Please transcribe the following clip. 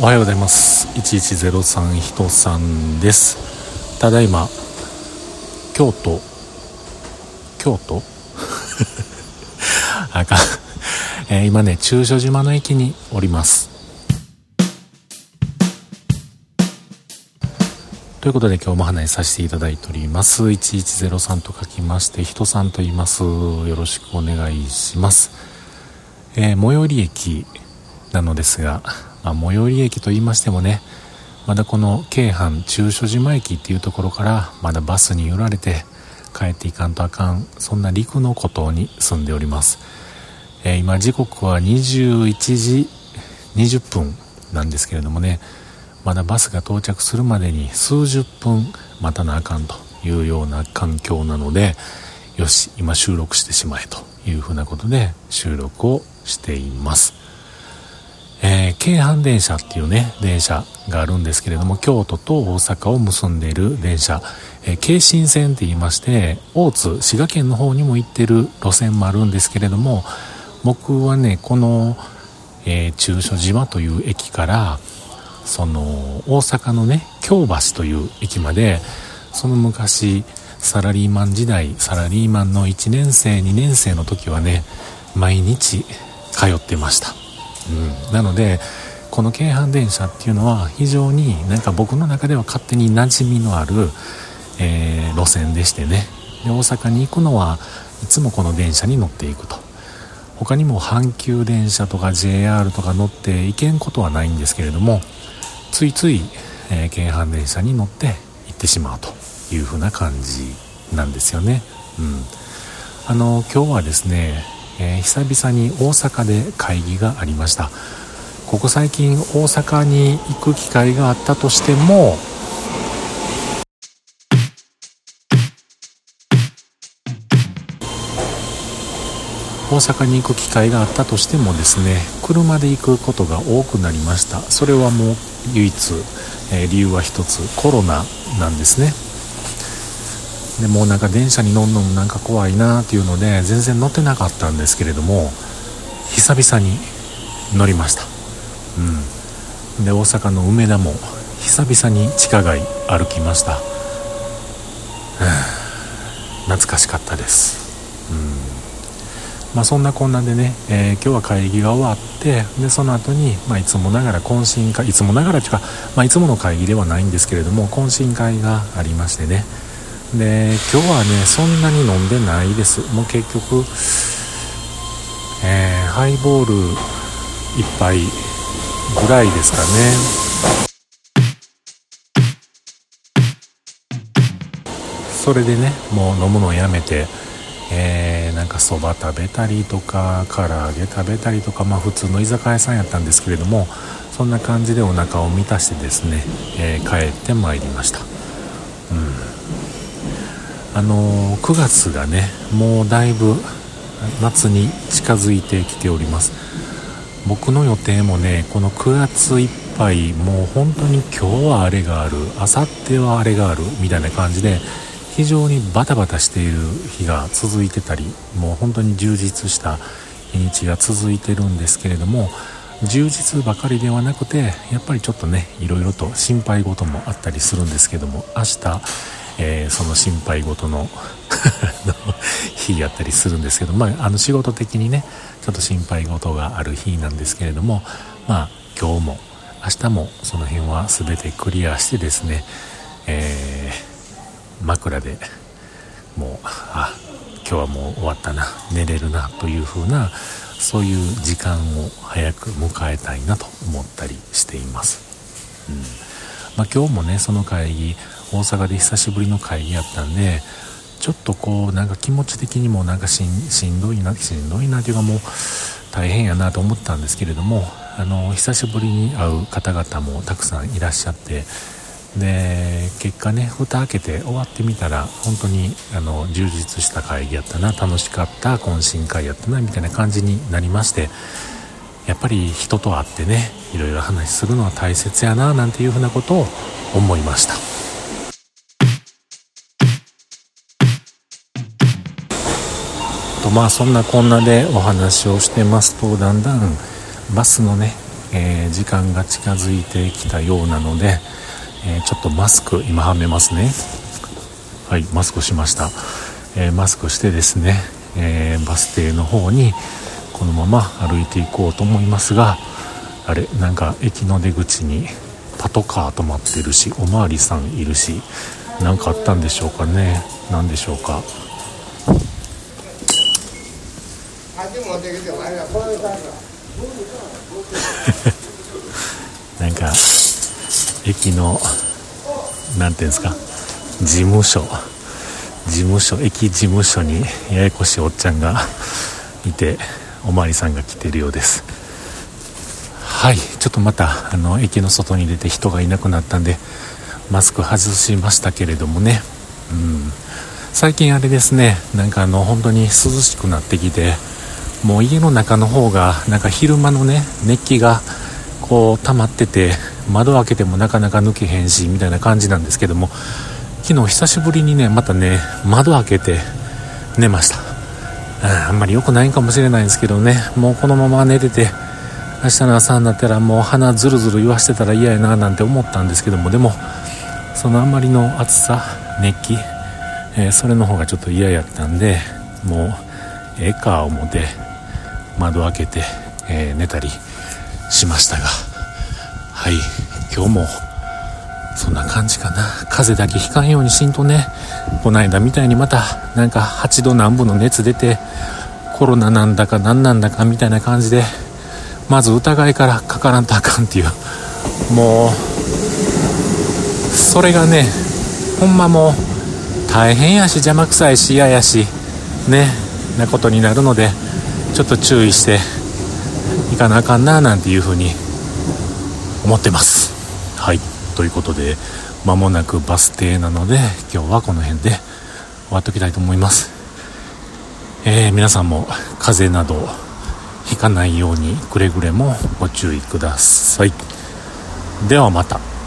おはようございます。1103人さんです。ただいま京都京都？あかん、えー、今ね中所島の駅におります。ということで今日も話させていただいております。1103と書きまして人さんと言います。よろしくお願いします。えー、最寄り駅なのですがまあ、最寄り駅と言いましてもねまだこの京阪中所島駅っていうところからまだバスに揺られて帰っていかんとあかんそんな陸の孤島に住んでおります、えー、今時刻は21時20分なんですけれどもねまだバスが到着するまでに数十分待たなあかんというような環境なのでよし今収録してしまえというふうなことで収録をしています。えー、京阪電車っていうね、電車があるんですけれども、京都と大阪を結んでいる電車、えー、京新線って言いまして、大津、滋賀県の方にも行ってる路線もあるんですけれども、僕はね、この、えー、中所島という駅から、その、大阪のね、京橋という駅まで、その昔、サラリーマン時代、サラリーマンの1年生、2年生の時はね、毎日通ってました。うん、なのでこの京阪電車っていうのは非常になんか僕の中では勝手に馴染みのある、えー、路線でしてね。で大阪に行くのはいつもこの電車に乗っていくと。他にも阪急電車とか JR とか乗って行けんことはないんですけれどもついつい、えー、京阪電車に乗って行ってしまうという風な感じなんですよね。うん。あの今日はですねえー、久々に大阪で会議がありました。ここ最近大阪に行く機会があったとしても大阪に行く機会があったとしてもですね車で行くことが多くなりました。それはもう唯一、えー、理由は一つコロナなんですね。でもうなんか電車に乗るのもなんか怖いなっていうので全然乗ってなかったんですけれども久々に乗りました。うん。で大阪の梅田も久々に地下街歩きました。懐かしかったです。うん。まあそんなこんなでね、えー、今日は会議が終わってでその後にまあいつもながら懇親会いつもながらというか、まあ、いつもの会議ではないんですけれども懇親会がありましてね。で今日はねそんなに飲んでないです。もう結局えー、ハイボール1杯ぐらいですかね。それでねもう飲むのをやめてえー、なんかそば食べたりとか唐揚げ食べたりとかまあ普通の居酒屋さんやったんですけれどもそんな感じでお腹を満たしてですね、えー、帰ってまいりました。あの9月がねもうだいぶ夏に近づいてきております。僕の予定もねこの9月いっぱいもう本当に今日はあれがある明後日はあれがあるみたいな感じで非常にバタバタしている日が続いてたりもう本当に充実した日にちが続いてるんですけれども充実ばかりではなくてやっぱりちょっとねいろいろと心配事もあったりするんですけども明日えー、その心配事 の日やったりするんですけど、まあ、あの仕事的にねちょっと心配事がある日なんですけれどもまあ今日も明日もその辺は全てクリアしてですね、えー、枕でもうあ今日はもう終わったな寝れるなという風なそういう時間を早く迎えたいなと思ったりしています、うん。まあ、今日もねその会議大阪で久しぶりの会議やったんでちょっとこうなんか気持ち的にもなんかしんどいなしんどいなというかもう大変やなと思ったんですけれどもあの久しぶりに会う方々もたくさんいらっしゃってで結果ね蓋開けて終わってみたら本当にあの充実した会議やったな楽しかった懇親会やったなみたいな感じになりましてやっぱり人と会ってねいろいろ話するのは大切やななんていうふうなことを思いました。とまあそんなこんなでお話をしてますとだんだんバスのねえー、時間が近づいてきたようなので、えー、ちょっとマスク今はめますね。はいマスクしました、えマスクしてですね、えバス停の方にこのまま歩いていこうと思いますがあれなんか駅の出口にパトカー止まってるしおまわりさんいるし何かあったんでしょうかね。何でしょうか。なんか駅の何ていうんですか？事務所。事務所駅事務所にややこしいおっちゃんが いておまわりさんが来てるようです。はいちょっとまたあの駅の外に出て人がいなくなったんでマスク外しましたけれどもね。うん。最近あれですねなんかあの本当に涼しくなってきてもう家の中の方がなんか昼間のね熱気がこう溜まってて窓開けてもなかなか抜けへんしみたいな感じなんですけども昨日久しぶりにねまたね窓開けて寝ました。あんまり良くないんかもしれないんですけどねもうこのまま寝てて明日の朝になったらもう鼻ずるずる言わしてたら嫌やななんて思ったんですけどもでもそのあんまりの暑さ熱気、えー、それの方がちょっと嫌やったんでもうええか思って窓開けて、えー、寝たりしましたがはい今日もそんな感じかな。風邪だけひかんようにしんとね。こないだみたいにまたなんか8度南部の熱出てコロナなんだか何なんだかみたいな感じでまず疑いからかからんとあかんっていう。もうそれがねほんまもう大変やし邪魔くさいし嫌やしね。なことになるのでちょっと注意していかなあかんななんていうふうに思ってます。はい。ということで間もなくバス停なので今日はこの辺で終わっときたいと思います。えー、皆さんも風邪などひかないようにくれぐれもご注意ください。ではまた。